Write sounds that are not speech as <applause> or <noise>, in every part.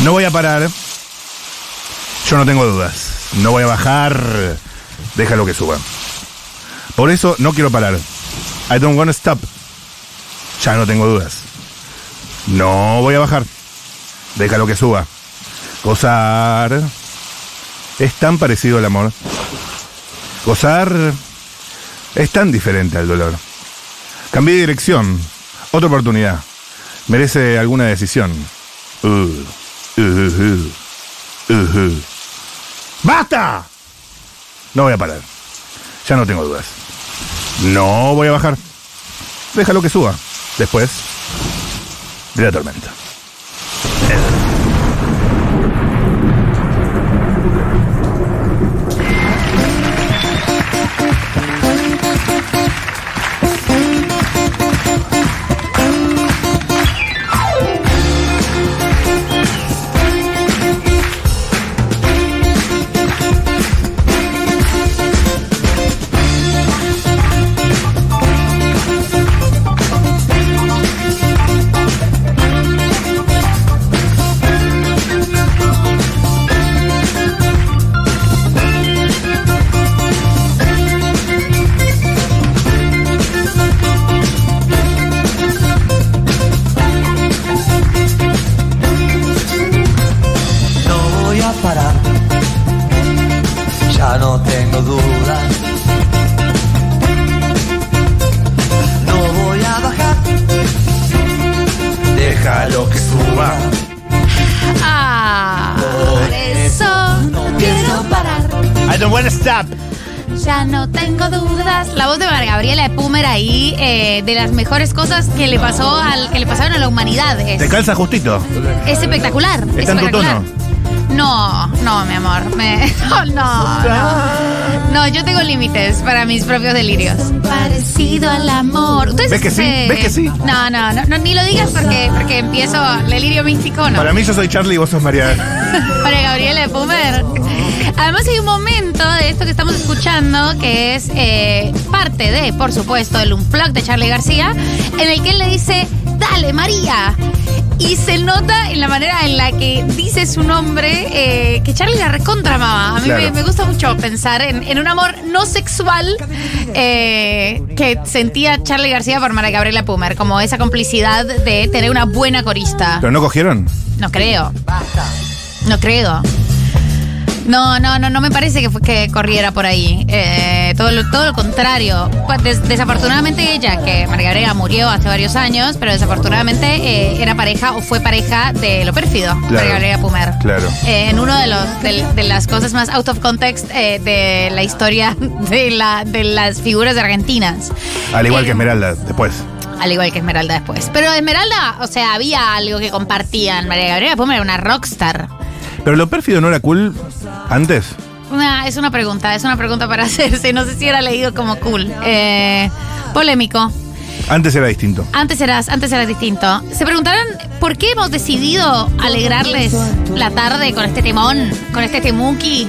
No voy a parar. Yo no tengo dudas. No voy a bajar. Déjalo que suba. Por eso no quiero parar. I don't want to stop. Ya no tengo dudas. No voy a bajar. Déjalo que suba. Gozar. Es tan parecido al amor. Gozar es tan diferente al dolor. Cambié de dirección. Otra oportunidad. Merece alguna decisión. Uh, <laughs> ¡Basta! No voy a parar. Ya no tengo dudas. No voy a bajar. Déjalo que suba. Después de la tormenta. Eh, de las mejores cosas que le pasó al que le pasaron a la humanidad. Es, Te calza justito. es espectacular. es Está en tu espectacular. tono. No, no, mi amor. me- <laughs> no, no, no. No, yo tengo límites para mis propios delirios. Parecido al amor. ¿Ustedes ¿Ves que sí? se- ¿Ves que sí? No, no, no, no, ni lo digas porque, porque empiezo delirio místico, no. Para mí yo soy Charlie y vos sos María. <laughs> María Gabriela de Pumer. Además hay un momento de esto que estamos escuchando que es eh, parte de, por supuesto, el unplug de Charlie García, en el que él le dice, dale María. Y se nota en la manera en la que dice su nombre eh, que Charlie la recontra amaba. A mí Claro. me, me gusta mucho pensar en, en un amor no sexual eh, que sentía Charlie García por María Gabriela Pumer, como esa complicidad de tener una buena corista. ¿Pero no cogieron? No creo. No creo. No, no, no, no me parece que, fue- que corriera por ahí. Eh, todo, lo, todo lo contrario. Pues, des- desafortunadamente ella, que María Gabriela murió hace varios años, pero desafortunadamente eh, era pareja o fue pareja de lo pérfido, María Gabriela Pumer. Claro. Eh, en uno de los de, de las cosas más out of context de la historia <laughs> de, la, de las figuras argentinas. Al igual que Esmeralda, después. al igual que Esmeralda después. Pero Esmeralda, o sea, había algo que compartían. María Gabriela Pumer era una rockstar. ¿Pero lo pérfido no era cool antes? Una- es una pregunta, es una pregunta para <laughs> hacerse. No sé si era leído como cool. Eh, polémico. Antes era distinto. Antes eras, antes eras distinto. Se preguntarán por qué hemos decidido alegrarles la tarde con este temón, con este temuki,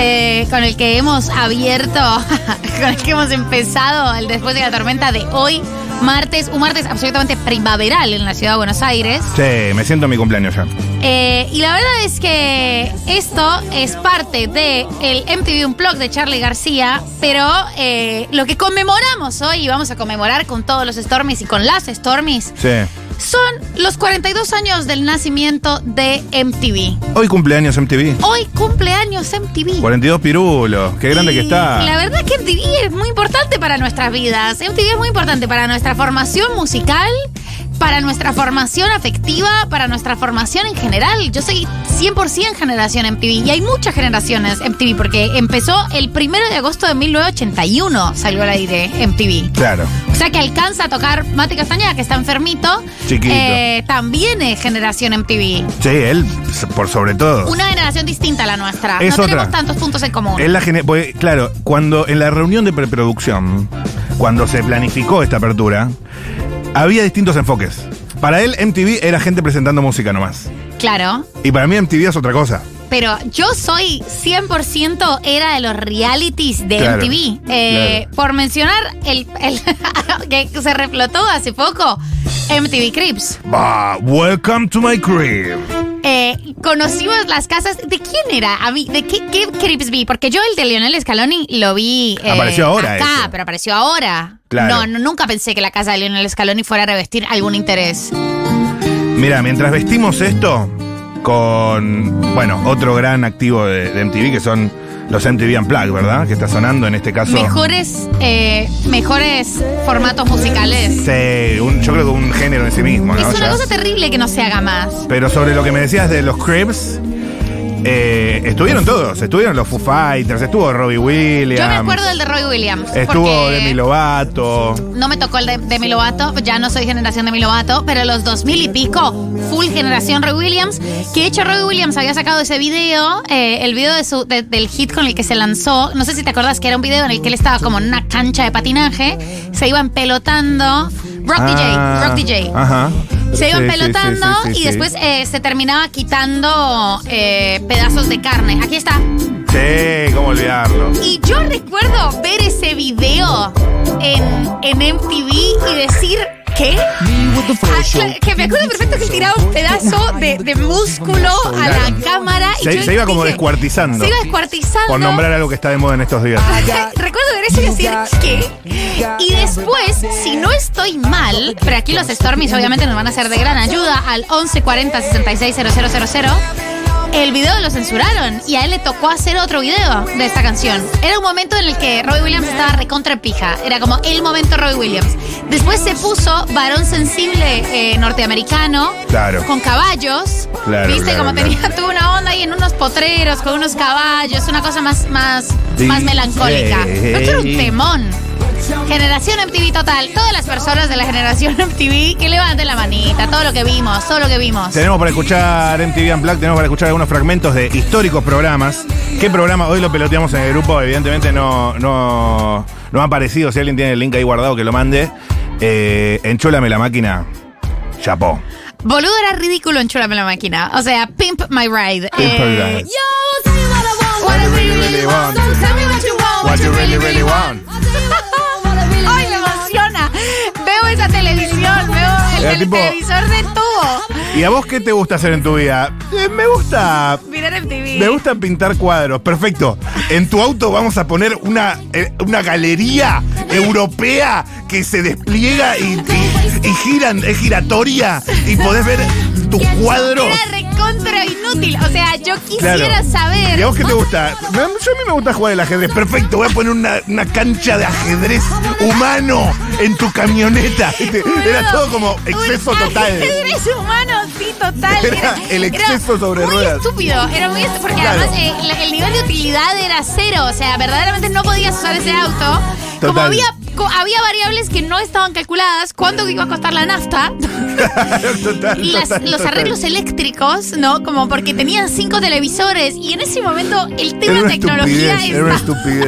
eh, con el que hemos abierto, <laughs> con el que hemos empezado el después de la tormenta de hoy, martes, un martes absolutamente primaveral en la ciudad de Buenos Aires. Sí, me siento en mi cumpleaños ya. Eh, y la verdad es que esto es parte del el MTV Unplugged de Charlie García, pero eh, lo que conmemoramos hoy, y vamos a conmemorar con todos los Stormies y con las Stormies, Sí. son los 42 años del nacimiento de MTV. Hoy cumpleaños MTV. Hoy cumpleaños MTV. 42 pirulos. Qué grande que está. La verdad es que MTV es muy importante para nuestras vidas. MTV es muy importante para nuestra formación musical, para nuestra formación afectiva, para nuestra formación en general. Yo soy 100% generación MTV y hay muchas generaciones MTV porque empezó el primero de agosto de 1981, salió al aire MTV. Claro. O sea que alcanza a tocar Mati Castañeda, que está enfermito. Chiquito. Eh, también es generación MTV. Sí, él, por sobre todo. Una generación distinta a la nuestra. Es no tenemos tantos puntos en común. Es la porque, claro, cuando en la reunión de preproducción, cuando se planificó esta apertura, había distintos enfoques. Para él, MTV era gente presentando música nomás. Claro. Y para mí, MTV es otra cosa. Pero yo soy 100% era de los realities de Claro, MTV. Eh, Por mencionar el, el <laughs> que se reflotó hace poco, MTV Crips. Bah, welcome to my crib. Eh, conocimos las casas. ¿De quién era? A mí, ¿de qué, qué Crips vi? Porque yo el de Lionel Scaloni lo vi. eh, Apareció ahora Acá, ese. pero apareció ahora. Claro. No, no, nunca pensé que la casa de Lionel Scaloni fuera a revestir algún interés. Mira, mientras vestimos esto con, bueno, otro gran activo de, de MTV que son los MTV Unplugged, ¿verdad? Que está sonando en este caso. Mejores, eh, mejores formatos musicales. Sí, un- yo creo que un género en sí mismo, ¿no? Es una cosa terrible que no se haga más. Pero sobre lo que me decías de los Cribs, eh, estuvieron todos. Estuvieron los Foo Fighters, estuvo Robbie Williams. Yo me acuerdo del de Roy Williams. Estuvo Demi Lovato. No me tocó el de Demi Lovato, ya no soy generación Demi Lovato, pero los 2000 y pico, full generación Roy Williams, que de hecho Roy Williams había sacado ese video, eh, el video de su, de- del hit con el que se lanzó, no sé si te acordás que era un video en el que él estaba como en una cancha de patinaje, se iban pelotando, Rock Ah, DJ, Rock DJ. Ajá. Se iban pelotando y después eh, se terminaba quitando eh, pedazos de carne. Aquí está. Sí, cómo olvidarlo. Y yo recuerdo ver ese video en, en MTV y decir, ¿qué? Ah, que me acuerdo perfecto que tiraba un pedazo de, de músculo a la cámara. y Se, yo se iba como dije, descuartizando. Se iba descuartizando. Por nombrar algo que está de moda en estos días. <laughs> Recuerdo ver eso y decir, ¿qué? Y después, si no estoy mal, pero aquí los Stormies obviamente nos van a ser de gran ayuda al 1140 660000. El video lo censuraron y a él le tocó hacer otro video de esta canción. Era un momento en el que Robbie Williams estaba recontra pija. Era como el momento Robbie Williams. Después se puso varón sensible eh, norteamericano Claro. con caballos. Claro, ¿Viste? claro, como claro. tenía tuvo una onda ahí en unos potreros con unos caballos, una cosa más, más, Sí. más melancólica. Sí. Pero esto era un temón. Generación MTV total. Todas las personas de la generación <laughs> MTV que levanten la manita. Todo lo que vimos, todo lo que vimos. Tenemos para escuchar MTV Unplugged, tenemos para escuchar algunos fragmentos de históricos programas. ¿Qué programa? Hoy lo peloteamos en el grupo, evidentemente no, no, no ha aparecido. Si alguien tiene el link ahí guardado, que lo mande. Eh, enchólame la máquina. Chapó. Boludo era ridículo en Chulame la máquina. O sea, Pimp My Ride. Pimp My Ride. Yo, what I want, what I really, really want. Tell me what you want, what you really, really want. Televisión, veo el, el tipo- televisor de tubo. ¿Y a vos qué te gusta hacer en tu vida? Eh, me gusta Mirar MTV. Me gusta pintar cuadros, perfecto. En tu auto vamos a poner una, eh, una galería europea que se despliega y, y- y giran, es giratoria y podés ver tus cuadros. Era recontra inútil. O sea, yo quisiera Claro. saber. ¿Y a vos qué te gusta? Me- Yo a mí me gusta jugar el ajedrez. Perfecto, voy a poner una, una cancha de ajedrez humano en tu camioneta. ¿viste? Era Boludo, todo como exceso un total. ajedrez humano, sí, total. Era el exceso sobre muy ruedas. estúpido, era muy estúpido, porque Claro. además eh, la- el nivel de utilidad era cero, o sea, verdaderamente no podías usar ese auto. Como había, co- había variables que no estaban calculadas, cuánto iba a costar la nafta <laughs> Total, y las- total, los total. arreglos eléctricos, ¿no? Como porque tenían cinco televisores y en ese momento el tema de tecnología estaba,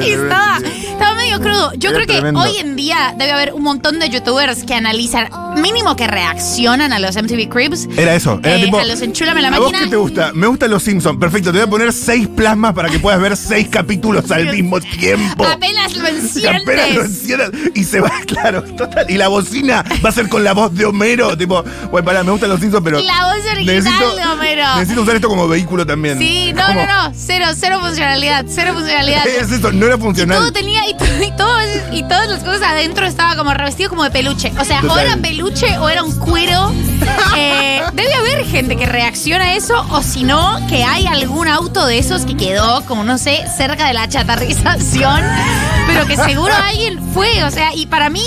estaba, estaba medio crudo. Yo Era creo que tremendo. hoy en día debe haber un montón de youtubers que analizan, mínimo que reaccionan a los MTV Cribs. Era eso, era Eh, tipo. a los enchúlame la ¿A vos qué te gusta? Me gustan los Simpsons. Perfecto, te voy a poner seis plasmas para que puedas ver seis <laughs> capítulos al mismo tiempo. Apenas lo enciendes. <laughs> apenas lo encierras y se va, <laughs> claro, total. Y la bocina va a ser con la voz de Homero. Tipo, bueno, pará, me gustan los Simpsons, pero. La voz original de Homero. Necesito usar esto como vehículo también. Sí, no, Como- no, no. Cero, cero funcionalidad. Cero funcionalidad. Es eso, no era funcional. Todo tenía y, todo- y, todo- y todas las cosas adentro estaba como revestido como de peluche. O sea, o era peluche o era un cuero. Eh, debe haber gente que reacciona a eso o si no, que hay algún auto de esos que quedó como, no sé, cerca de la chatarrización, pero que seguro alguien fue. O sea, y para mí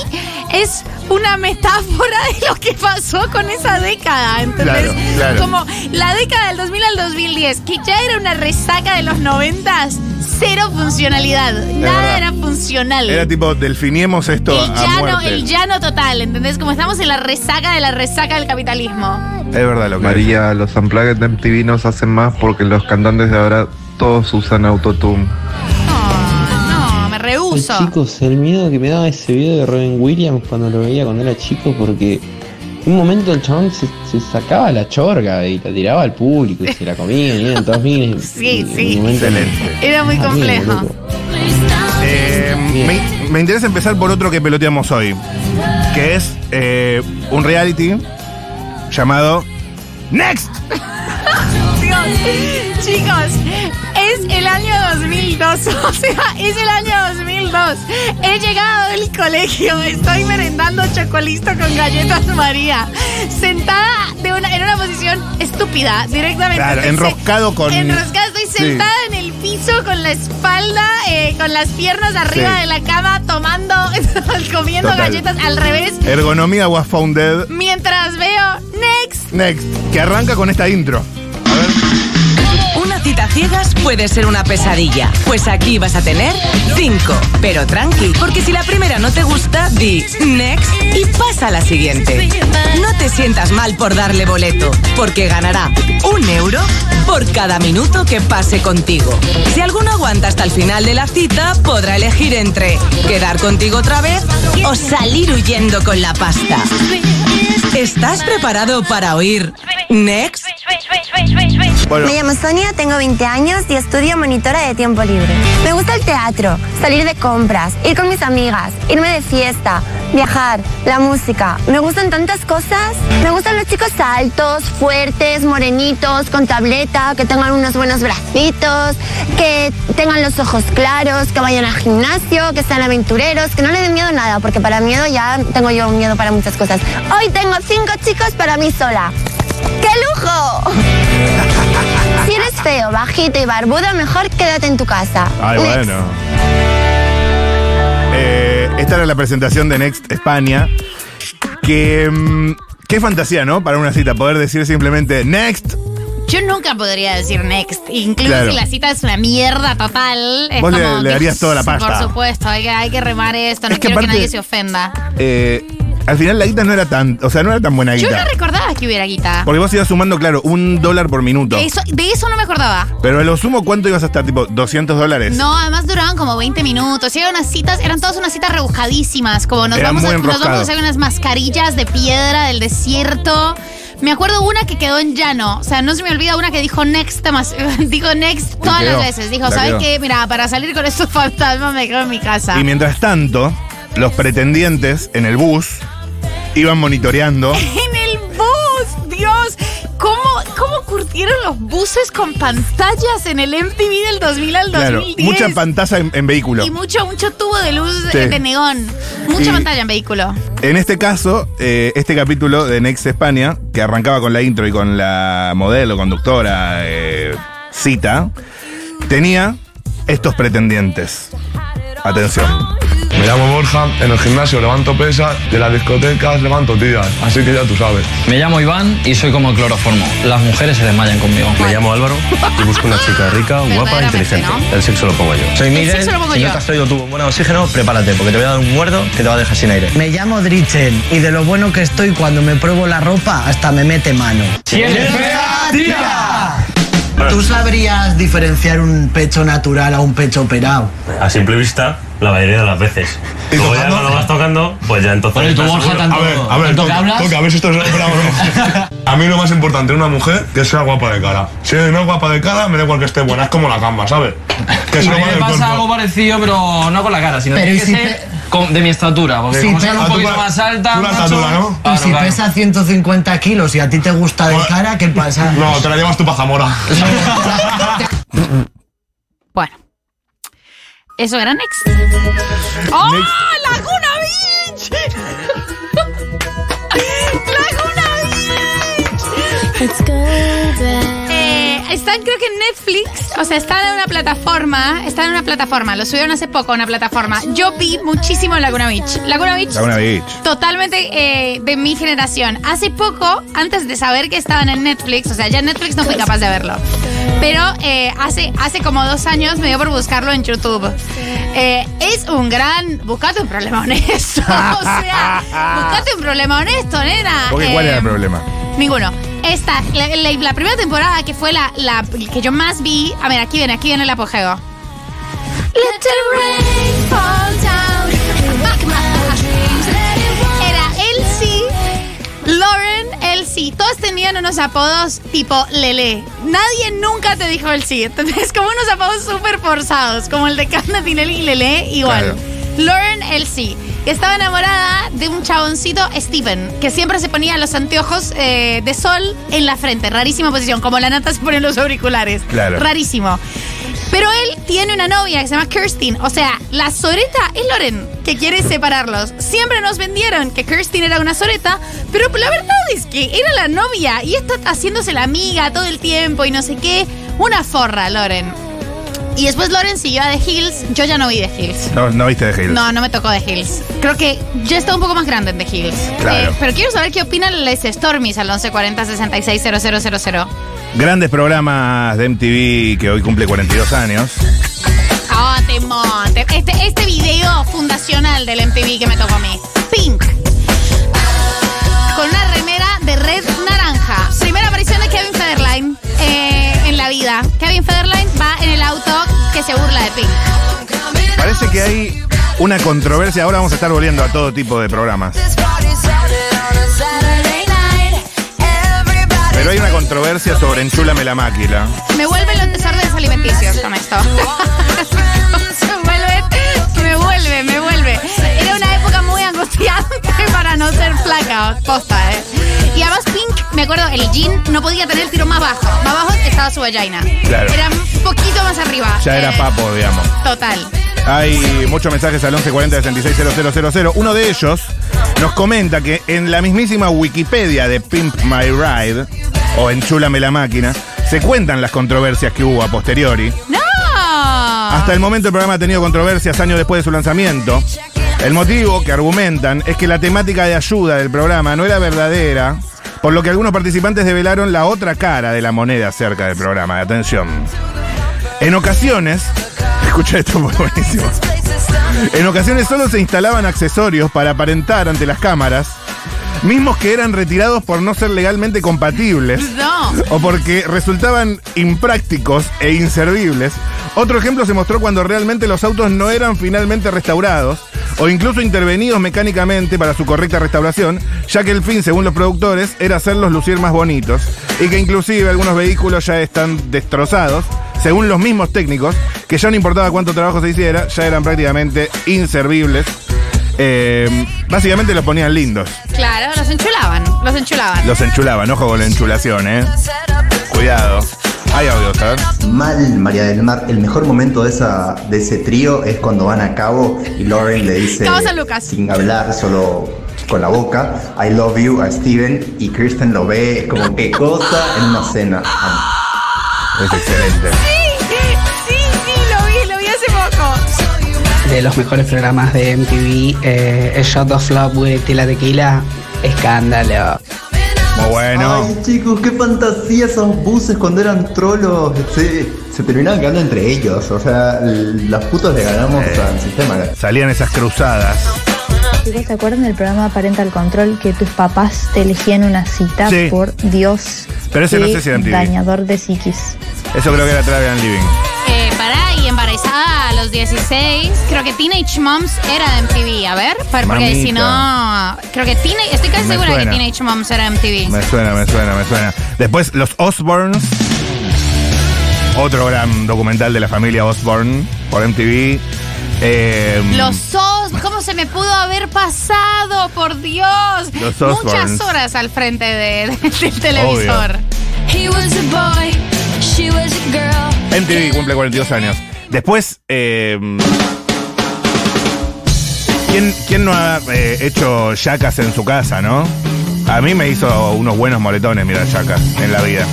es una metáfora de lo que pasó con esa década, ¿entendés? Claro, claro. Como la década del 2000 al 2010, que ya era una resaca de los 90, cero funcionalidad. Nada verdad. era funcional. Era tipo, delfiniemos esto el a llano, muerte. el llano total, ¿entendés? Como estamos en la resaca de la resaca del capitalismo. Es verdad lo que María, los unplugged de MTV nos hacen más porque los cantantes de ahora todos usan autotune. No, no, me Ay, rehuso. chicos, el miedo que me daba ese video de Robin Williams cuando lo veía cuando era chico, porque un momento el chabón se, se sacaba la chorga y la tiraba al público y se la comía y eran todos miles. <laughs> Sí, y sí. Excelente. Era muy Ah, complejo. Eh, me, me interesa empezar por otro que peloteamos hoy, que es eh, un reality llamado Next. Dios. <laughs> Chicos, es el año 2002. <laughs> O sea, es el año 2002. He llegado del colegio. Estoy merendando chocolisto con galletas María. Sentada de una, en una posición estúpida, directamente. Claro, enroscado con- Enroscada, estoy Sí. sentada en el piso con la espalda, eh, con las piernas arriba Sí. de la cama, tomando, <laughs> comiendo Total. galletas al revés. Ergonomía was founded. Mientras veo Next. Next, que arranca con esta intro. Cita ciegas puede ser una pesadilla. Pues aquí vas a tener cinco. Pero tranqui, porque si la primera no te gusta, di next y pasa a la siguiente. No te sientas mal por darle boleto, porque ganará un euro por cada minuto que pase contigo. Si alguno aguanta hasta el final de la cita, podrá elegir entre quedar contigo otra vez o salir huyendo con la pasta. ¿Estás preparado para oír next? Me llamo Sonia, tengo 20 años y estudio monitora de tiempo libre. Me gusta el teatro, salir de compras, ir con mis amigas, irme de fiesta, viajar, la música. Me gustan tantas cosas. Me gustan los chicos altos, fuertes, morenitos, con tableta, que tengan unos buenos bracitos, que tengan los ojos claros, que vayan al gimnasio, que sean aventureros, que no le den miedo a nada, porque para miedo ya tengo yo miedo para muchas cosas. Hoy tengo cinco chicos para mí sola. ¡Qué lujo! <laughs> Si eres feo, bajito y barbudo, mejor quédate en tu casa. ay, Next. bueno. Eh, esta era la presentación de Next España. Que. mm, qué fantasía, ¿no? Para una cita, poder decir simplemente Next. Yo nunca podría decir next, incluso Claro. si la cita es una mierda total. es Vos le- como le que- darías toda la pasta. Por supuesto, hay que, hay que remar esto, no Es que quiero que aparte- nadie se ofenda. eh, al final la guita no era tan. O sea, no era tan buena Yo guita. no recordaba que hubiera guita. Porque vos ibas sumando, claro, un dólar por minuto. Eso, de eso no me acordaba. Pero a lo sumo, ¿cuánto ibas a estar? Tipo, 200 dólares. No, además duraban como 20 minutos. Y eran unas citas, eran todas unas citas rebujadísimas. Como nos, Era vamos muy a, nos vamos a enroscado. hacer unas mascarillas de piedra del desierto. Me acuerdo una que quedó en llano. O sea, no se me olvida una que dijo next, más, <laughs> dijo next todas quedó, las veces. Dijo, la ¿sabes quedó. qué? Mira, para salir con estos <laughs> fantasmas me quedo en mi casa. Y mientras tanto, los pretendientes en el bus iban monitoreando. <laughs> En el bus, Dios. ¿Cómo, ¿Cómo curtieron los buses con pantallas en el MTV del 2000 al Claro, 2010? mucha pantalla en, en vehículo. Y mucho, mucho tubo de luz Sí. de neón. Mucha Y- pantalla en vehículo. En este caso, eh, este capítulo de Next España, que arrancaba con la intro y con la modelo, conductora, eh, cita, tenía estos pretendientes. Atención. Me llamo Borja, en el gimnasio levanto pesas, de las discotecas levanto tiras, así que ya tú sabes. Me llamo Iván y soy como el cloroformo. Las mujeres se desmayan conmigo. Me llamo Álvaro y busco una chica rica, guapa e inteligente. ¿no? El sexo lo pongo yo. Soy Miguel, sexo lo pongo si yo. no te has traído tu buen oxígeno, prepárate, porque te voy a dar un muerdo que te va a dejar sin aire. Me llamo Drichen y de lo bueno que estoy cuando me pruebo la ropa hasta me mete mano. ¿Tú sabrías diferenciar un pecho natural a un pecho operado? A simple vista, la mayoría de las veces. ¿Y Luego ya cuando vas tocando, pues ya entonces... Oye, tú, estás Borja, seguro. tanto- A ver, a ver, ¿Tanto que toca, a ver si esto es bravo o no. <laughs> A mí lo más importante en una mujer que sea guapa de cara. Si no es guapa de cara, me da igual que esté buena, es como la gamba, ¿sabes? Que se me algo parecido, pero no con la cara, sino Pero tiene ¿y que si ser pe- con- de mi estatura. Porque Sí, como sea un tú poquito más alta, tú la macho, estatura, ¿no? y claro, si claro. pesa 150 kilos y a ti te gusta de Bueno. cara, ¿qué pasa? No, te la llevas tú pa' Zamora. <laughs> Bueno. Eso era Next. ¡Oh! ¡Laguna Beach! <laughs> ¡Laguna Beach! Eh, están creo que en Netflix, o sea, están en una plataforma, están en una plataforma, lo subieron hace poco a una plataforma. Yo vi muchísimo Laguna Beach. Laguna Beach Laguna Beach. totalmente eh, de mi generación. Hace poco, antes de saber que estaban en Netflix, o sea, ya en Netflix no fui capaz de verlo, pero eh, hace, hace como dos años me dio por buscarlo en YouTube. Eh, es un gran... Buscate un problema honesto. <laughs> o sea, buscate un problema honesto, nena. Porque, ¿Cuál era el problema? Ninguno. Esta, la, la- la primera temporada que fue la, la que yo más vi. A ver, aquí viene, aquí viene el apogeo. Let the rain fall down. Era Elsie, Lauren, Elsie. Todos tenían unos apodos tipo Lele. Nadie nunca te dijo Elsie. Entonces, como unos apodos súper forzados, como el de Canda Tinelli y Lele, igual. Claro. Lauren, Elsie. Estaba enamorada de un chaboncito, Steven, que siempre se ponía los anteojos eh, de sol en la frente. Rarísima posición, como la nata se pone en los auriculares. Claro. Rarísimo. Pero él tiene una novia que se llama Kirstin. O sea, la soreta es Loren, que quiere separarlos. Siempre nos vendieron que Kirstin era una soreta, pero la verdad es que era la novia y está haciéndose la amiga todo el tiempo y no sé qué. Una forra, Loren. Y después Loren siguió a The Hills. Yo ya no vi The Hills. No, no viste de Hills. No, no me tocó The Hills. Creo que ya está un poco más grande en The Hills. Claro. Eh, pero quiero saber qué opinan les Stormies al 1140 660000. Grandes programas de MTV que hoy cumple 42 años. Oh, temón. Te- Este, este video fundacional del MTV que me tocó a mí. Pink. Con una remera de red vida. Kevin Federline va en el auto que se burla de Pink. Parece que hay una controversia. Ahora vamos a estar volviendo a todo tipo de programas. Pero hay una controversia sobre Enchúlame la máquina. Me vuelven los desórdenes alimenticios con esto. <laughs> me vuelve, me vuelve, me vuelve. Era una <laughs> para no ser flaca, posta, ¿eh? Y además Pink, me acuerdo, el jean no podía tener el tiro más bajo. Más abajo estaba su vagina. Claro. Era un poquito más arriba. Ya era Eh, papo, digamos. Total. Hay muchos mensajes al 1140 660000. Uno de ellos nos comenta que en la mismísima Wikipedia de Pimp My Ride, o Enchúlame la máquina, se cuentan las controversias que hubo a posteriori. ¡No! Hasta el momento el programa ha tenido controversias años después de su lanzamiento. El motivo que argumentan es que la temática de ayuda del programa no era verdadera, por lo que algunos participantes develaron la otra cara de la moneda acerca del programa. Atención. En ocasiones, <laughs> escucha esto <laughs> buenísimo. En ocasiones solo se instalaban accesorios para aparentar ante las cámaras, mismos que eran retirados por no ser legalmente compatibles No. o porque resultaban imprácticos e inservibles. Otro ejemplo se mostró cuando realmente los autos no eran finalmente restaurados o incluso intervenidos mecánicamente para su correcta restauración, ya que el fin, según los productores, era hacerlos lucir más bonitos y que inclusive algunos vehículos ya están destrozados, según los mismos técnicos, que ya no importaba cuánto trabajo se hiciera, ya eran prácticamente inservibles. Eh, básicamente los ponían lindos, Claro, los enchulaban. Los enchulaban. los enchulaban, ojo con la enchulación, ¿eh? Cuidado. Hay audio, ¿sabes? Mal, María del Mar. El mejor momento de, esa, de ese trío es cuando van a cabo y Lauren le dice, Cabo San Lucas. sin hablar, solo con la boca, I love you a Steven y Kristen lo ve como qué cosa en una cena. Es excelente. De los mejores programas de MTV, eh, el Shot of Love with Tila Tequila, escándalo. Muy bueno. Ay, chicos, qué fantasía esos buses cuando eran trolos. Se, se terminaban quedando entre ellos. O sea, l- los putos le ganamos al sistema. Salían esas cruzadas. Chicos, ¿se acuerdan del programa Parental Control que tus papás te elegían una cita? Sí. Por Dios. Pero ese no qué sé si era en TV. Dañador de psiquis. Eso creo que era Travian Living. Y embarazada a los 16. Creo que Teenage Moms era de MTV. A ver, por- porque Mamita. si no. Creo que Teenage. Estoy casi Me segura suena. que Teenage Moms era MTV. Me suena, me suena, me suena. Después, los Osborns. Otro gran documental de la familia Osborne por MTV. Eh, Los SOS, ¿cómo se me pudo haber pasado? Por Dios. Los Muchas horas al frente de- de- <laughs> del televisor. MTV cumple 42 años. Después, eh, ¿quién, quién no ha eh, hecho yacas en su casa, no? A mí me hizo unos buenos moretones, mira, yacas en la vida.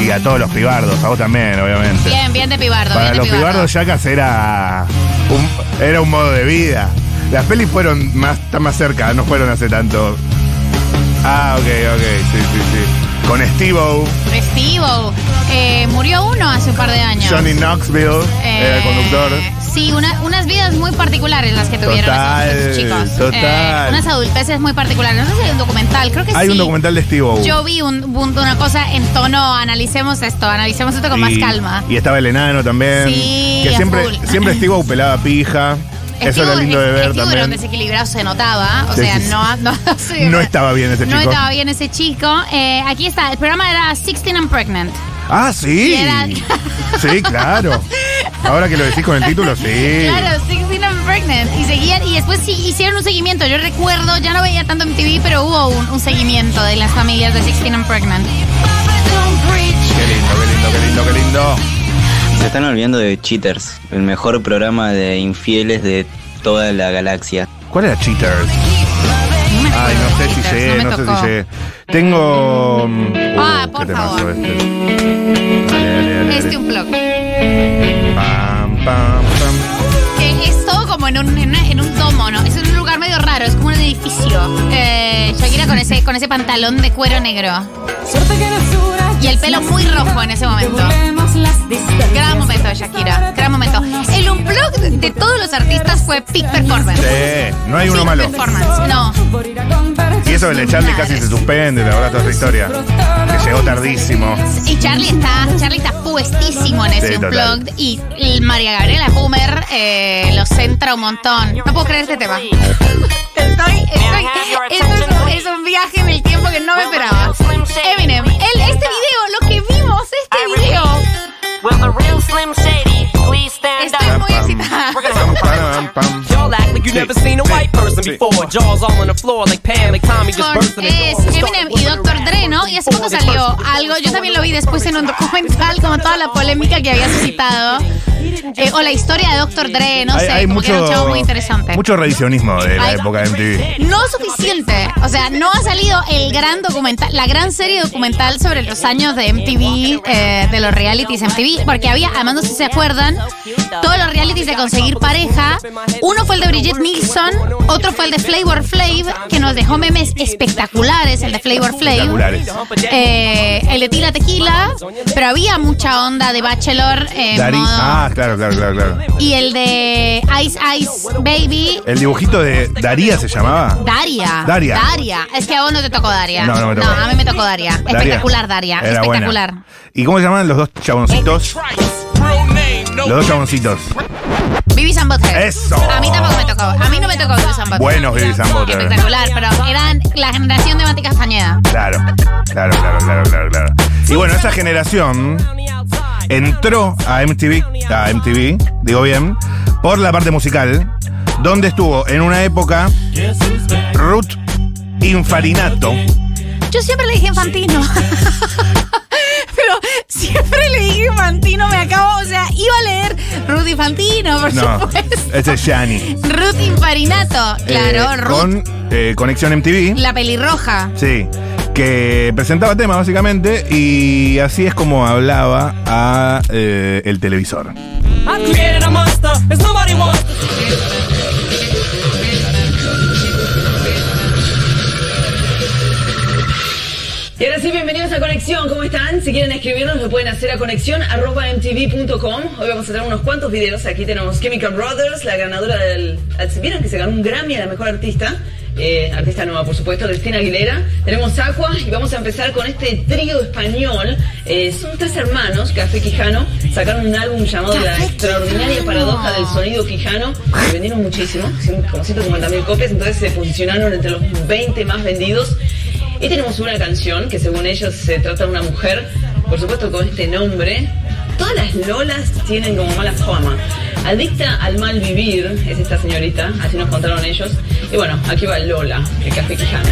Y a todos los pibardos, a vos también, obviamente. Bien, bien de pibardo. Para bien de los pibardo. pibardos, yacas era un, era un modo de vida. Las pelis fueron más, más cerca, no fueron hace tanto. Ah, ok, ok, sí, sí, sí. Con Steve-O, Steve-O. Eh, murió uno hace un par de años. Johnny Knoxville, el Eh, conductor. Sí, una- unas vidas muy particulares las que tuvieron Total, esos, esos chicos. total. Eh, unas adulteces muy particulares. No sé si hay un documental, creo que Hay sí. un documental de Steve-O. Yo vi un- un- una cosa en tono, analicemos esto, analicemos esto con más calma. Y estaba el enano también. Sí, que siempre, full. siempre Steve pelaba pija. Eso era lindo de ver Steve era un también. desequilibrado, se notaba. O Sí, sea, sí, sí. no, no, <laughs> No estaba bien ese no chico. estaba bien ese chico. Eh, aquí está, el programa era 16 and Pregnant. Ah, sí. Era- <laughs> Sí, claro. Ahora que lo decís con el título, sí. Claro, 16 and Pregnant. Pregnant. Y seguían, y después sí hicieron un seguimiento. Yo recuerdo, ya no veía tanto en TV, pero hubo un, un seguimiento de las familias de 16 and Pregnant. Qué lindo, qué lindo, qué lindo, qué lindo. Se están olvidando de Cheaters, el mejor programa de infieles de toda la galaxia. ¿Cuál era Cheaters? Ay, no sé si llegué, no sé si llegué. Tengo. mm, Ah, uh, por qué favor. Este. Dale, dale, dale. Este un blog. Pam, pam, pam. Que es todo como en un, en, una- en un domo, ¿no? Es un lugar medio raro, es como un edificio. Eh, Shakira con ese, con ese pantalón de cuero negro. Y el pelo muy rojo en ese momento. Gran momento de Shakira, gran momento. El unplug de, todos los artistas fue peak performance. Sí, no hay uno Peak malo. performance, no. Y eso del de Charlie casi se suspende, la verdad, toda esa historia. Que llegó tardísimo. Y Charlie está, Charlie está puestísimo en ese Sí, unplugged. Y María Gabriela Boomer eh, lo centra un montón. No puedo creer este tema. Estoy, estoy, esto es un, es un viaje en el tiempo que no me esperaba. Eminem, el, este video, like you never seen a white person Sí. before. Jaws all on the floor like Pam, like Tommy es. Eminem y Dr. Dre, ¿no? Y hace poco salió algo, yo también lo vi después en un documental, como toda la polémica que había suscitado. Eh, o la historia de Dr. Dre, no hay, sé, hay como que era un mucho, chavo muy interesante. mucho revisionismo de la Hay- época de MTV. No suficiente. O sea, no ha salido el gran documental, la gran serie documental sobre los años de MTV, eh, de los realities MTV, porque había, además no sé si se acuerdan, todos los realities de conseguir pareja. Uno fue el de Brigitte Nielsen, otro fue el de Flavor Flav, que nos dejó memes espectaculares, el de Flavor Flav. Eh, el de Tila Tequila, pero había mucha onda de Bachelor modo- Ah, claro, claro, claro, claro. Y el de Ice Ice Baby, El dibujito de Daría se llamaba. Daria. Daria. Daria. Es que a vos no te tocó Daria. No, no me tocó. a mí me tocó Daria. Daria. Espectacular, Daria. Era Espectacular. buena. ¿Y cómo se llaman los dos chaboncitos? Los dos chaboncitos. Vivi and Butthead. Eso. A mí tampoco me tocó. A mí no me tocó Vivi and Butthead. Buenos Beavis and Butthead. Espectacular, pero eran la generación de Mati Castañeda. Claro, claro, claro, claro, claro, claro. Y bueno, esa generación entró a MTV, a MTV, digo bien, por la parte musical, donde estuvo en una época Ruth Infarinato. Yo siempre le dije Infantino. <laughs> Pero siempre Infantino, me acabo, o sea, iba a leer Ruth Infantino, por No, supuesto. ese es Gianni. Ruth Infarinato, claro, Eh, Ruth, Con eh, Conexión MTV. la pelirroja. Sí, que presentaba temas básicamente y así es como hablaba a eh, el televisor. Conexión, ¿cómo están? Si quieren escribirnos lo pueden hacer a conexión arroba mtv.com. Hoy vamos a tener unos cuantos videos. Aquí tenemos Chemical Brothers, la ganadora del... ¿Vieron que se ganó un Grammy a la mejor artista? Eh, artista nueva, por supuesto, Cristina Aguilera. Tenemos Aqua y vamos a empezar con este trío español. Eh, son tres hermanos, Café Quijano. Sacaron un álbum llamado La extraordinaria paradoja del sonido quijano. Que vendieron muchísimo, como 150 mil copias. Entonces se posicionaron entre los 20 más vendidos. Y tenemos una canción que según ellos se trata de una mujer, por supuesto con este nombre. Todas las Lolas tienen como mala fama. Adicta al mal vivir es esta señorita, así nos contaron ellos. Y bueno, aquí va Lola, de Café Quijano.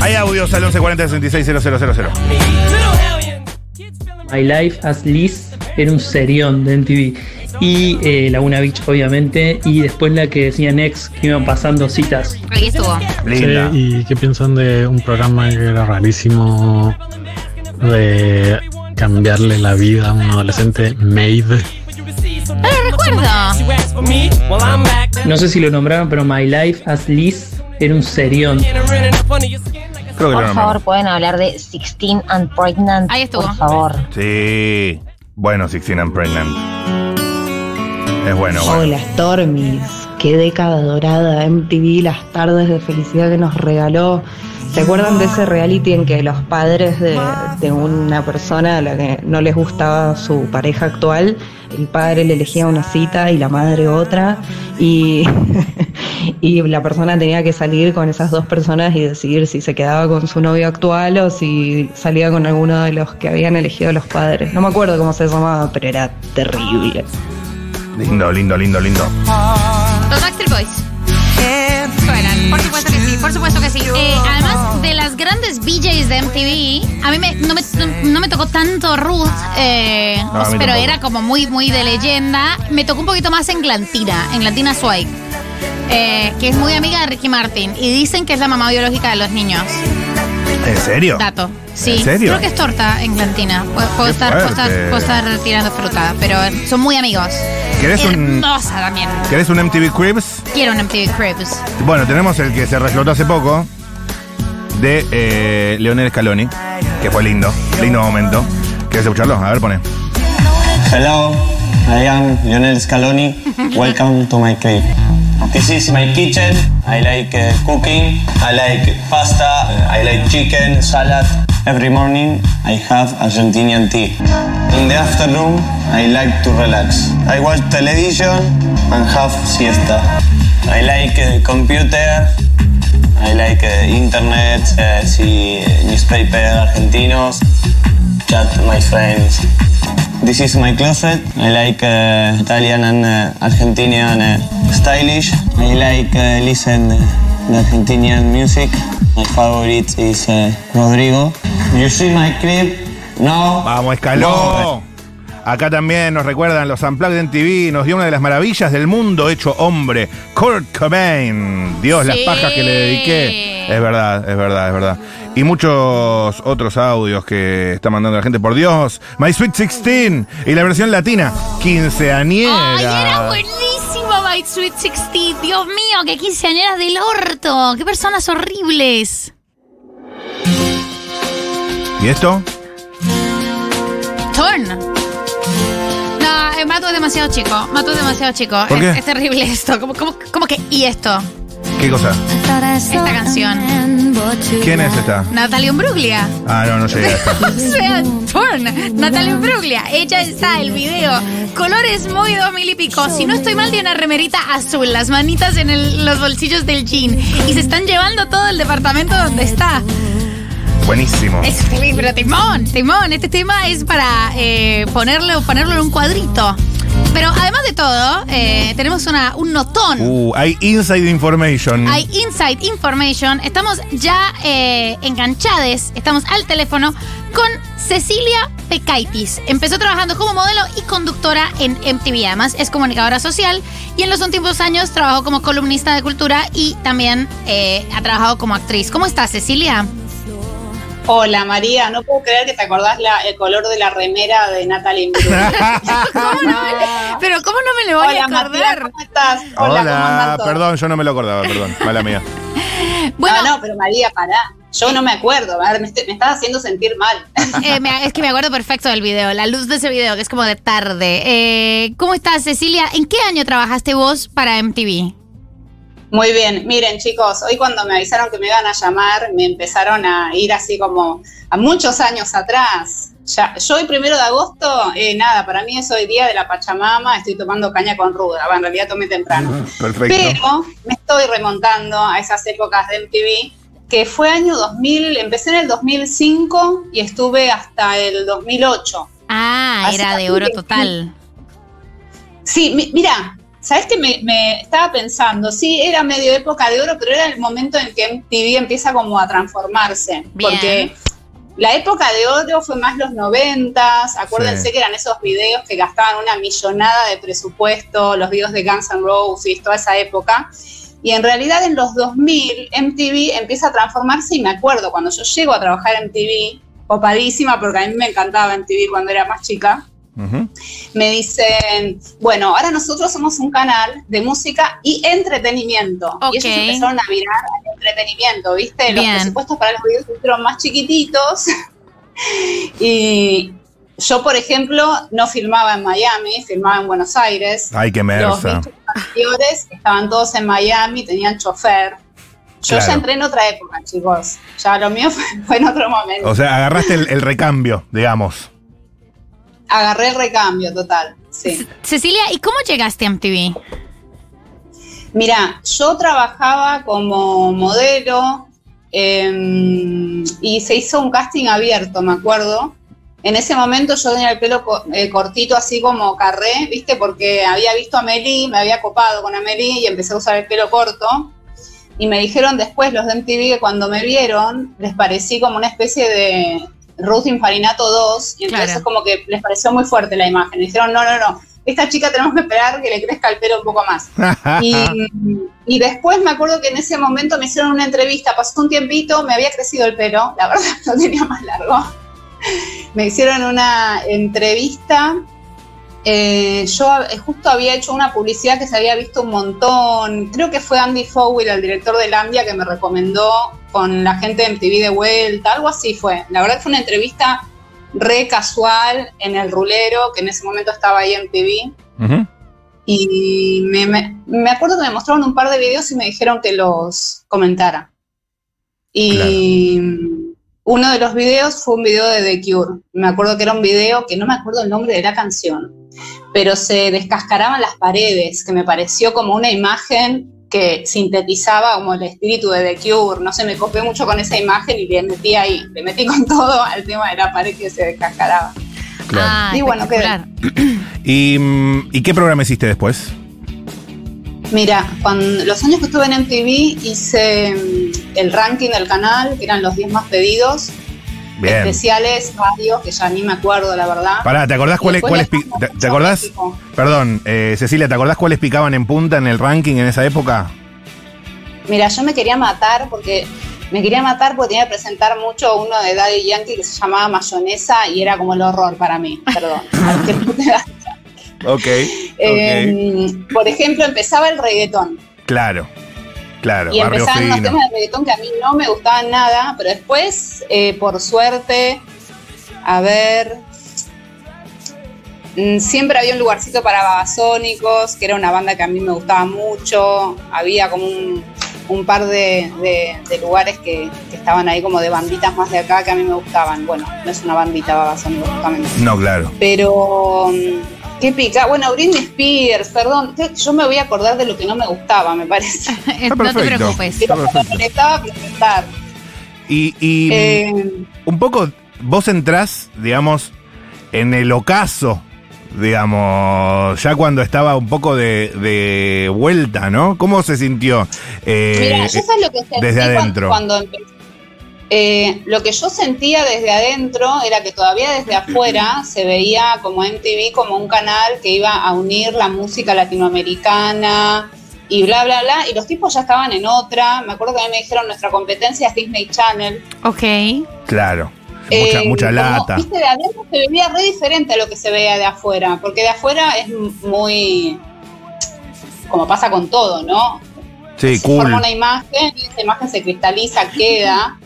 Hay audios al 1140 660000. My Life as Liz era un serión de MTV. Y eh, Laguna Beach, obviamente. Y después la que decía Next, que iban pasando citas. Ahí estuvo. Linda. Sí, ¿Y qué piensan de un programa que era rarísimo de cambiarle la vida a un adolescente, Maeve? No lo recuerdo. No sé si lo nombraron, pero My Life as Liz era un serión. Creo que Por lo favor, pueden hablar de 16 and Pregnant. Ahí estuvo. Por favor. Sí. Bueno, 16 and Pregnant. Es bueno, bueno. Hola, Stormis. qué década dorada, MTV, las tardes de felicidad que nos regaló. ¿Se acuerdan de ese reality en que los padres de, de una persona a la que no les gustaba su pareja actual, el padre le elegía una cita y la madre otra, y, <laughs> y la persona tenía que salir con esas dos personas y decidir si se quedaba con su novio actual o si salía con alguno de los que habían elegido los padres? No me acuerdo cómo se llamaba, pero era terrible. Lindo, lindo, lindo, lindo. Los Backstreet Boys. Fueran, por supuesto que sí, por supuesto que sí. Eh, además de las grandes BJs de MTV, a mí me- no, me, no- me tocó tanto Ruth, eh, No, pero tampoco. era como muy, muy de leyenda. Me tocó un poquito más en Glantina, en Glantina Swag, eh, que es muy amiga de Ricky Martin. Y dicen que es la mamá biológica de los niños. ¿En serio? Dato. Sí, ¿En serio? creo que es torta en Glantina. Puedo, puedo estar, puedo, estar, fuerte. puedo estar tirando fruta, pero son muy amigos. ¿Querés un, Hermosa también. ¿Querés un MTV Cribs? Quiero un MTV Cribs. Bueno, tenemos el que se reflotó hace poco de eh, Leonel Scaloni, que fue lindo, lindo momento. ¿Quieres escucharlo? A ver, pone. Hello, I am Lionel Scaloni. <laughs> Welcome to my crib. This is my kitchen. I like uh, cooking. I like pasta. I like chicken, salad. Every morning I have Argentinian tea. In the afternoon I like to relax. I watch television and have siesta. I like uh, computer. I like uh, internet. Uh, see newspaper argentinos. Chat my friends. This is my closet. I like uh, Italian and uh, Argentinian uh, stylish. I like uh, listen uh, the Argentinian music. My favorite is uh, Rodrigo. You see my clip? No. Vamos, escaló. Acá también nos recuerdan los Unplugged en TV, nos dio una de las maravillas del mundo hecho hombre, Kurt Cobain. Dios, las pajas que le dediqué. Es verdad, es verdad, es verdad. Y muchos otros audios que está mandando la gente. Por Dios, My Sweet 16 y la versión latina, quinceañera. ¡Ay, era buenísimo My Sweet 16! Dios mío, qué quinceañeras del orto. ¡Qué personas horribles! ¿Y esto? Torn. Eh, Mato es demasiado chico. Mato es demasiado chico. ¿Por es, qué? es terrible esto. ¿Cómo, cómo, cómo que? ¿Y esto? ¿Qué cosa? Esta canción. ¿Quién es esta? Natalia Imbruglia. Ah, no, no llegué a esta. <laughs> O sea, Torn, Natalia Imbruglia. Ella está el video. Colores muy dos mil y pico. Si no estoy mal, tiene una remerita azul, las manitas en el- los bolsillos del jean. Y se están llevando todo el departamento donde está. Buenísimo. Es pero timón, timón. Este tema es para eh, ponerlo, ponerlo en un cuadrito. Pero además de todo, eh, tenemos una, un notón. Uh, hay inside information. Hay Inside Information. Estamos ya eh, enganchados, estamos al teléfono con Cecilia Pecaitis. Empezó trabajando como modelo y conductora en MTV. Además, es comunicadora social y en los últimos años trabajó como columnista de cultura y también eh, ha trabajado como actriz. ¿Cómo estás, Cecilia? Hola María, no puedo creer que te acordás la- el color de la remera de Natalie Imbruglia. <laughs> <laughs> Pero ¿cómo no me lo voy Hola, a acordar? ¿cómo estás? Hola, ¿cómo Hola, todos? perdón, yo no me lo acordaba, perdón, mala mía. <laughs> No, no, pero María, pará. Yo no me acuerdo, a ver, me, me estás haciendo sentir mal. Eh, me- es que me acuerdo perfecto del video, la luz de ese video, que es como de tarde. Eh, ¿Cómo estás, Cecilia? ¿En qué año trabajaste vos para MTV? Muy bien, miren chicos, hoy cuando me avisaron que me iban a llamar, me empezaron a ir así como a muchos años atrás. Ya, yo hoy primero de agosto, eh, nada, para mí es hoy día de la Pachamama, estoy tomando caña con ruda, bueno, en realidad tomé temprano. <laughs> Perfecto. Pero me estoy remontando a esas épocas de MTV, que fue año 2000, empecé en el 2005 y estuve hasta el 2008. Ah, Así era de oro total. Sí, mi- mira, ¿sabes qué me, me estaba pensando? Sí, era medio época de oro, pero era el momento en que MTV empieza como a transformarse. Bien. Porque la época de oro fue más los noventas, acuérdense Sí. que eran esos videos que gastaban una millonada de presupuesto, los videos de Guns N' Roses, toda esa época. Y en realidad en los 2000 MTV empieza a transformarse y me acuerdo cuando yo llego a trabajar en MTV, copadísima porque a mí me encantaba MTV cuando era más chica, me dicen, bueno, ahora nosotros somos un canal de música y entretenimiento. Y ellos empezaron a virar al entretenimiento, ¿viste? Los presupuestos para los videos fueron más chiquititos. <laughs> y yo, por ejemplo, no filmaba en Miami, filmaba en Buenos Aires. Ay, qué Los bichos anteriores estaban todos en Miami, tenían chofer. Yo Claro. ya entré en otra época, chicos. Ya lo mío fue, <laughs> fue en otro momento. O sea, agarraste el, el recambio, digamos. Agarré el recambio total, sí. Cecilia, ¿y cómo llegaste a MTV? Mira, yo trabajaba como modelo eh, y se hizo un casting abierto, me acuerdo. En ese momento yo tenía el pelo eh, cortito, así como carré, ¿viste? Porque había visto a Amelie, me había copado con Amelie y empecé a usar el pelo corto. Y me dijeron después los de MTV que cuando me vieron les parecí como una especie de Ruth Infarinato 2. Y entonces Claro. como que les pareció muy fuerte la imagen. Y dijeron, no, no, no, esta chica tenemos que esperar que le crezca el pelo un poco más. <laughs> Y, y después me acuerdo que en ese momento me hicieron una entrevista, pasó un tiempito, me había crecido el pelo, la verdad <laughs> lo tenía más largo. Me hicieron una entrevista. eh, yo eh, justo había hecho una publicidad que se había visto un montón. Creo que fue Andy Fowell, el director de Lambia, que me recomendó con la gente de MTV de vuelta, algo así fue. La verdad que fue una entrevista re casual en el rulero, que en ese momento estaba ahí en MTV. Y me, me- me acuerdo que me mostraron un par de videos y me dijeron que los comentara. Y uno de los videos fue un video de The Cure. Me acuerdo que era un video que no me acuerdo el nombre de la canción, pero se descascaraban las paredes, que me pareció como una imagen que sintetizaba como el espíritu de The Cure. No sé, me copié mucho con esa imagen y le metí ahí, le metí con <laughs> todo al tema de la pared que se descascaraba. Claro. Ah, y bueno, quedé. <clears throat> ¿Y, mm, ¿Y qué programa hiciste después? Mira, cuando, los años que estuve en MTV hice mm, el ranking del canal, que eran los 10 más pedidos, Bien. especiales, varios, que ya ni me acuerdo, la verdad. Pará, ¿te acordás cuáles, pi- te, te acordás? Perdón, eh, Cecilia, ¿te acordás cuáles picaban en punta en el ranking en esa época? Mira, yo me quería matar porque me quería matar porque tenía que presentar mucho uno de Daddy Yankee que se llamaba Mayonesa y era como el horror para mí, perdón. <laughs> Ok. Eh, por ejemplo, empezaba el reggaetón. Claro. Claro, y empezaban los temas de reggaetón que a mí no me gustaban nada, pero después, eh, por suerte, a ver, mm, siempre había un lugarcito para Babasónicos, que era una banda que a mí me gustaba mucho, había como un, un par de, de- de lugares que, que estaban ahí como de banditas más de acá que a mí me gustaban. Bueno, no es una bandita Babasónicos, justamente. No, claro. Pero, mm, ¿qué pica? Bueno, Britney Spears, perdón, yo me voy a acordar de lo que no me gustaba, me parece. <laughs> Está No te preocupes. Pero estaba a presentar. Y, y, Eh, un poco, vos entrás, digamos, en el ocaso, digamos, ya cuando estaba un poco de, de vuelta, ¿no? ¿Cómo se sintió? eh, Mira, yo sabes lo que sentí desde adentro. cuando empecé. Eh, lo que yo sentía desde adentro era que todavía desde afuera se veía como MTV como un canal que iba a unir la música latinoamericana y bla, bla, bla. Y los tipos ya estaban en otra. Me acuerdo que a mí me dijeron nuestra competencia es Disney Channel. Ok. Claro. Mucha, Eh, mucha como, lata. Viste, de adentro se veía re diferente a lo que se veía de afuera, porque de afuera es muy. como pasa con todo, ¿no? Sí, Se forma cool. una imagen y esa imagen se cristaliza, queda,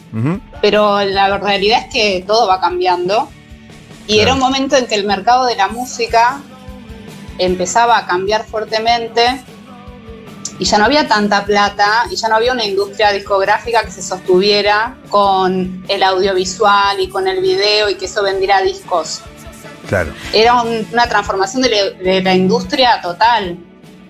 pero la realidad es que todo va cambiando. Y era un momento en que el mercado de la música empezaba a cambiar fuertemente y ya no había tanta plata y ya no había una industria discográfica que se sostuviera con el audiovisual y con el video y que eso vendiera discos. Claro. Era un- una transformación de la industria total.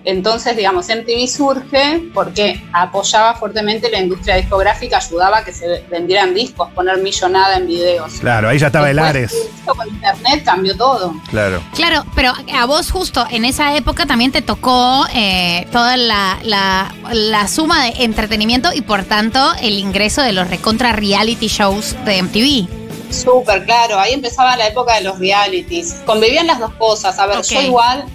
Entonces, digamos, MTV surge porque apoyaba fuertemente la industria discográfica, ayudaba a que se vendieran discos, poner millonada en videos. Claro, ahí ya estaba el Después, Ares. esto con internet cambió todo. Claro. Claro, pero a vos justo en esa época también te tocó eh, toda la, la- la suma de entretenimiento y por tanto el ingreso de los recontra reality shows de MTV. Súper, claro. Ahí empezaba la época de los realities. Convivían las dos cosas. A ver, yo Ok. igual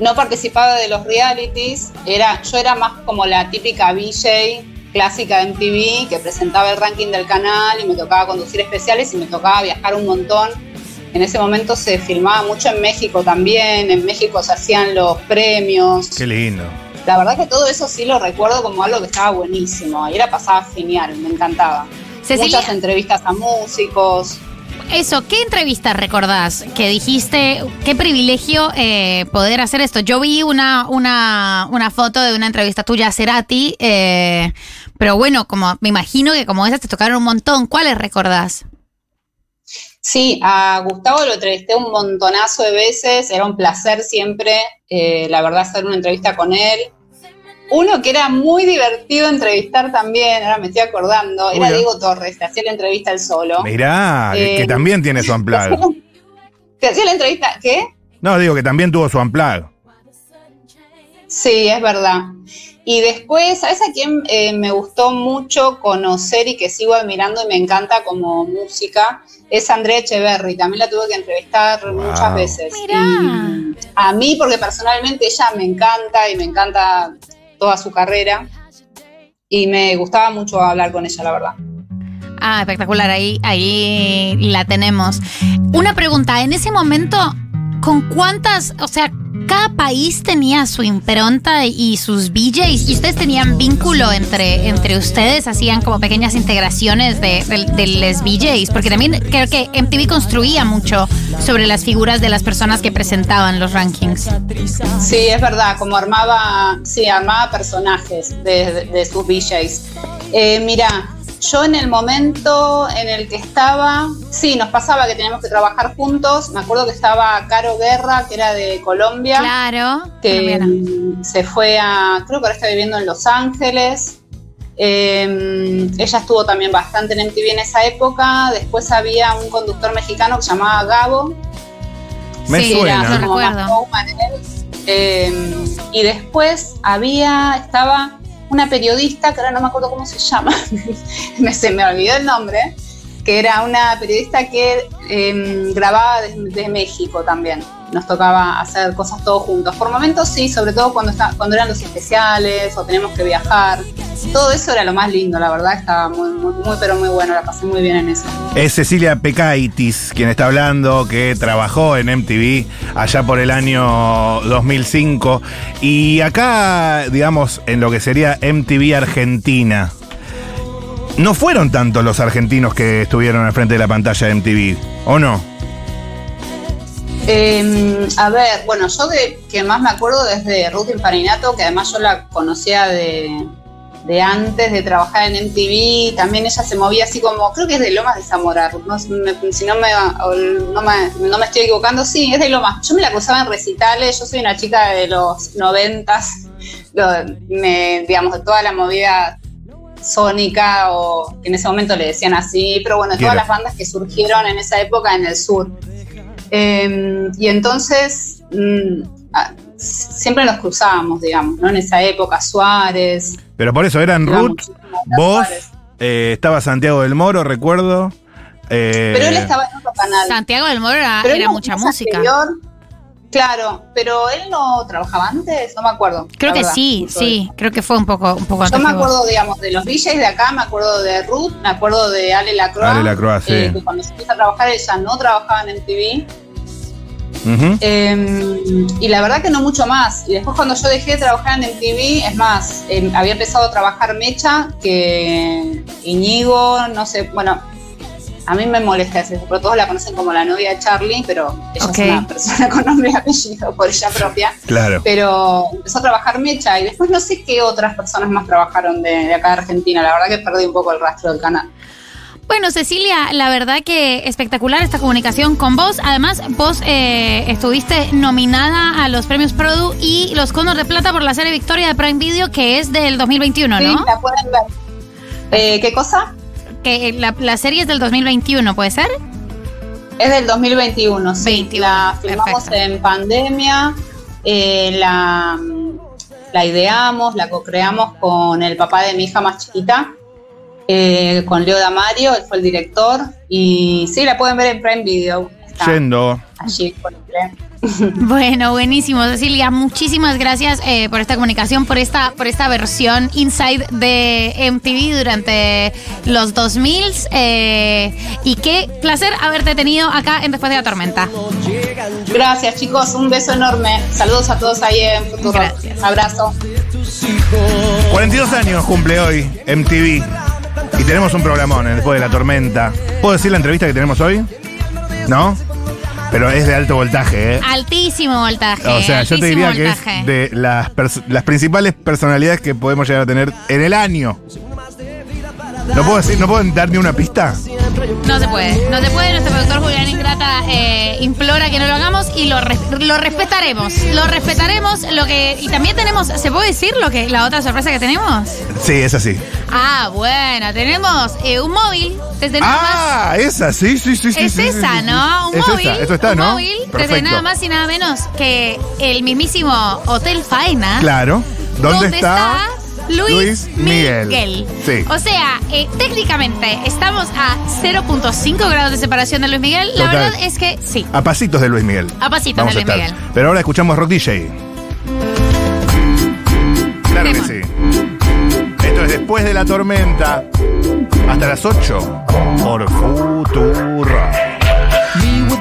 no participaba de los realities. Era, yo era más como la típica VJ clásica de MTV que presentaba el ranking del canal y me tocaba conducir especiales y me tocaba viajar un montón. En ese momento se filmaba mucho en México también. En México se hacían los premios. Qué lindo. La verdad que todo eso sí lo recuerdo como algo que estaba buenísimo. Y era pasaba genial, me encantaba. Cecilia. Muchas entrevistas a músicos. Eso, ¿qué entrevista recordás que dijiste, qué privilegio eh, poder hacer esto? Yo vi una, una, una foto de una entrevista tuya a Cerati, eh, pero bueno, como me imagino que como esas te tocaron un montón, ¿cuáles recordás? Sí, a Gustavo lo entrevisté un montonazo de veces, era un placer siempre, eh, la verdad, hacer una entrevista con él. Uno que era muy divertido entrevistar también, ahora me estoy acordando, era Uy, Diego Torres, que hacía la entrevista él solo. Mirá, que- Eh, que también tiene su unplug. <laughs> Que hacía la entrevista, ¿qué? No, digo que también tuvo su unplug. Sí, es verdad. Y después, ¿sabes a quién eh, me gustó mucho conocer y que sigo admirando y me encanta como música? Es Andrea Echeverry. También la tuve que entrevistar muchas veces. Y a mí, porque personalmente ella me encanta y me encanta toda su carrera. Y me gustaba mucho hablar con ella, la verdad. Ah, espectacular, ahí, ahí la tenemos. Una pregunta, en ese momento, ¿con cuántas, o sea, cada país tenía su impronta y sus VJs y ustedes tenían vínculo entre, entre ustedes, hacían como pequeñas integraciones de, de, de porque también creo que MTV construía mucho sobre las figuras de las personas que presentaban los rankings. Sí, es verdad, como armaba, sí, armaba personajes de, de- sus VJs. Eh, mira, yo en el momento en el que estaba, sí, nos pasaba que teníamos que trabajar juntos. Me acuerdo que estaba Caro Guerra, que era de Colombia. Claro. Que colombiana. se fue a, creo que ahora está viviendo en Los Ángeles. Eh, ella estuvo también bastante en MTV en esa época. Después había un conductor mexicano que se llamaba Gabo. Me Sí, suena. era como más showman él. Eh, y después había, estaba una periodista, que ahora no me acuerdo cómo se llama, <laughs> me, se me olvidó el nombre, que era una periodista que eh, grababa desde México también. Nos tocaba hacer cosas todos juntos. Por momentos sí, sobre todo cuando, está, cuando eran los especiales o teníamos que viajar. Todo eso era lo más lindo, la verdad, estaba muy, muy, muy pero muy bueno, la pasé muy bien en eso. Es Cecilia Pecaitis quien está hablando, que trabajó en MTV allá por el año 2005. Y acá, digamos, en lo que sería MTV Argentina, no fueron tantos los argentinos que estuvieron al frente de la pantalla de MTV, ¿o no? Eh, a ver, bueno, yo de que más me acuerdo desde Ruth Imparinato, que además yo la conocía de, de antes de trabajar en MTV, también ella se movía así como, creo que es de Lomas de Zamora, no, me- si no me, no, me, estoy equivocando, sí, es de Lomas. Yo me la acusaba en recitales, yo soy una chica de los noventas, me- digamos, de toda la movida sónica o que en ese momento le decían así, pero bueno, Quiero. todas las bandas que surgieron en esa época en el sur. Eh, y entonces mm, siempre nos cruzábamos, digamos, ¿no? En esa época, Suárez. Pero por eso eran Ruth, vos, eh, estaba Santiago del Moro, recuerdo. eh, Pero él estaba en otro canal. Santiago del Moro era, mucha música. anterior, claro, pero él no trabajaba antes, no me acuerdo. Creo que verdad, sí, sí, creo que fue un poco, un poco Yo antes me vos. acuerdo, digamos, de los DJs de acá, me acuerdo de Ruth, me acuerdo de Ale Lacroix. Ale Lacroix, sí. eh, que cuando se empieza a trabajar ella no trabajaba en MTV. ujú. Eh, y la verdad que no mucho más. Y después cuando yo dejé de trabajar en MTV, es más, eh, había empezado a trabajar Mecha, que Iñigo, no sé, bueno, a mí me molesta eso, pero todos la conocen como la novia de Charlie, pero ella Ok. es una persona <laughs> con nombre y apellido por ella propia. Claro. Pero empezó a trabajar Mecha y después no sé qué otras personas más trabajaron de, de acá de Argentina. La verdad que perdí un poco el rastro del canal. Bueno, Cecilia, la verdad que espectacular esta comunicación con vos. Además, vos eh, estuviste nominada a los premios Produ y los Conos de Plata por la serie Victoria de Prime Video, que es del 2021, Sí, ¿no? la pueden ver. Eh, ¿Qué cosa? Que eh, la, la serie es del 2021, ¿puede ser? Es del 2021, sí. 21, la filmamos en pandemia, eh, la, la ideamos, la co-creamos con el papá de mi hija más chiquita, eh, con Leo Damario, él fue el director. Y sí, la pueden ver en Prime Video. Está Yendo. Allí disponible. <laughs> Bueno, buenísimo, Cecilia. Muchísimas gracias eh, por esta comunicación, por esta, por esta versión inside de MTV durante los 2000 eh, y qué placer haberte tenido acá en Después de la Tormenta. Gracias, chicos. Un beso enorme. Saludos a todos ahí en Futuro. Abrazo. 42 años cumple hoy MTV. Y tenemos un programón en después de la tormenta. ¿Puedo decir la entrevista que tenemos hoy? ¿No? Pero es de alto voltaje, ¿eh? Altísimo voltaje. O sea, yo te diría que es de las, las principales personalidades que podemos llegar a tener en el año. ¿No puedo decir, no puedo dar ni una pista? No se puede, no se puede. Nuestro productor Julián Ingrata eh, implora que no lo hagamos y lo, res- lo respetaremos. Lo respetaremos. Lo que y también tenemos, ¿se puede decir lo que la otra sorpresa que tenemos? Sí, es así. Ah, bueno, tenemos eh, un móvil desde nada más. Ah, esa, sí, sí, sí. es sí, esa, sí. ¿no? Un Es móvil. esa, esto está, un ¿no? móvil desde Perfecto. nada más y nada menos que el mismísimo Hotel Faena. Claro. ¿Dónde, ¿Dónde está? Luis, Luis Miguel. Miguel. Sí. O sea, eh, técnicamente estamos a 0.5 grados de separación de Luis Miguel. La Total. verdad es que sí. A pasitos de Luis Miguel. A pasitos Vamos de Luis. Miguel. Pero ahora escuchamos Rock DJ. Claro que sí. Esto es después de la tormenta. Hasta las 8. Por Futuro.